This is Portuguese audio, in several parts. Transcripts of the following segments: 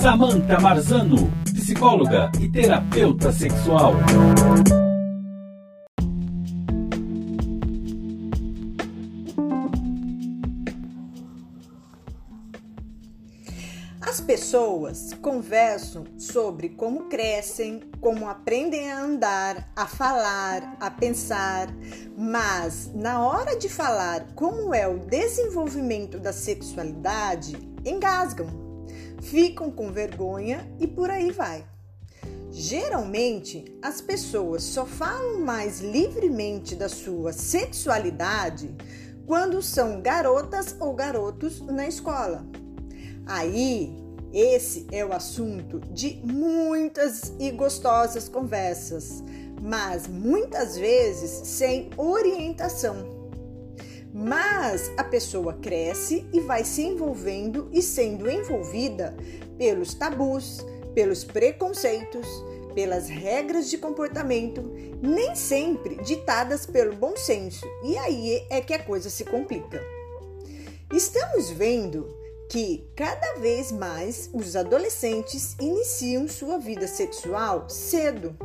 Samantha Marzano, psicóloga e terapeuta sexual. As pessoas conversam sobre como crescem, como aprendem a andar, a falar, a pensar, mas na hora de falar como é o desenvolvimento da sexualidade, engasgam, ficam com vergonha e por aí vai. Geralmente, as pessoas só falam mais livremente da sua sexualidade quando são garotas ou garotos na escola. Aí, esse é o assunto de muitas e gostosas conversas, mas muitas vezes sem orientação. Mas a pessoa cresce e vai se envolvendo e sendo envolvida pelos tabus, pelos preconceitos, pelas regras de comportamento, nem sempre ditadas pelo bom senso. E aí é que a coisa se complica. Estamos vendo que cada vez mais os adolescentes iniciam sua vida sexual cedo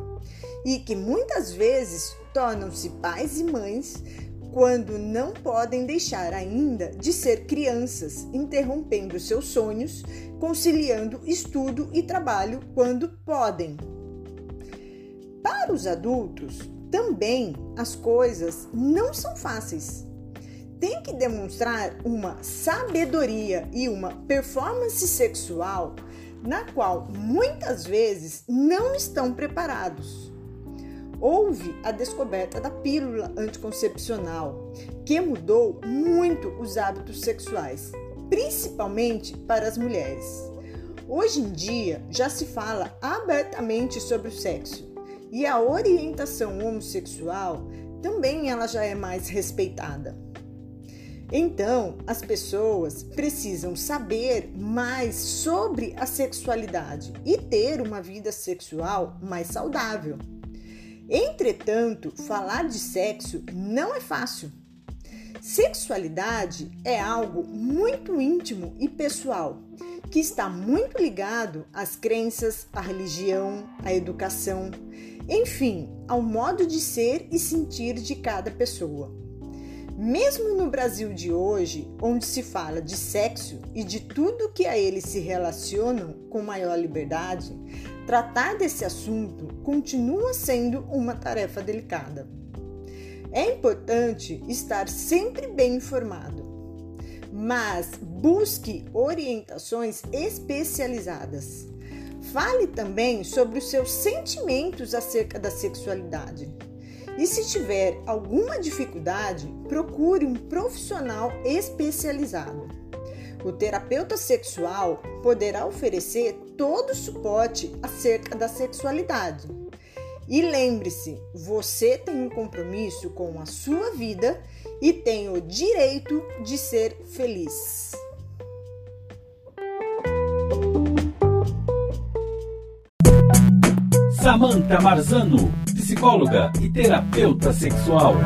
e que muitas vezes tornam-se pais e mães quando não podem deixar ainda de ser crianças, interrompendo seus sonhos, conciliando estudo e trabalho quando podem. Para os adultos, também as coisas não são fáceis tem que demonstrar uma sabedoria e uma performance sexual na qual muitas vezes não estão preparados. Houve a descoberta da pílula anticoncepcional, que mudou muito os hábitos sexuais, principalmente para as mulheres. Hoje em dia já se fala abertamente sobre o sexo e a orientação homossexual também ela já é mais respeitada. Então, as pessoas precisam saber mais sobre a sexualidade e ter uma vida sexual mais saudável. Entretanto, falar de sexo não é fácil. Sexualidade é algo muito íntimo e pessoal, que está muito ligado às crenças, à religião, à educação, enfim, ao modo de ser e sentir de cada pessoa. Mesmo no Brasil de hoje, onde se fala de sexo e de tudo que a ele se relacionam com maior liberdade, tratar desse assunto continua sendo uma tarefa delicada. É importante estar sempre bem informado, mas busque orientações especializadas. Fale também sobre os seus sentimentos acerca da sexualidade. E se tiver alguma dificuldade, procure um profissional especializado. O terapeuta sexual poderá oferecer todo o suporte acerca da sexualidade. E lembre-se, você tem um compromisso com a sua vida e tem o direito de ser feliz. Samantha Marzano psicóloga e terapeuta sexual.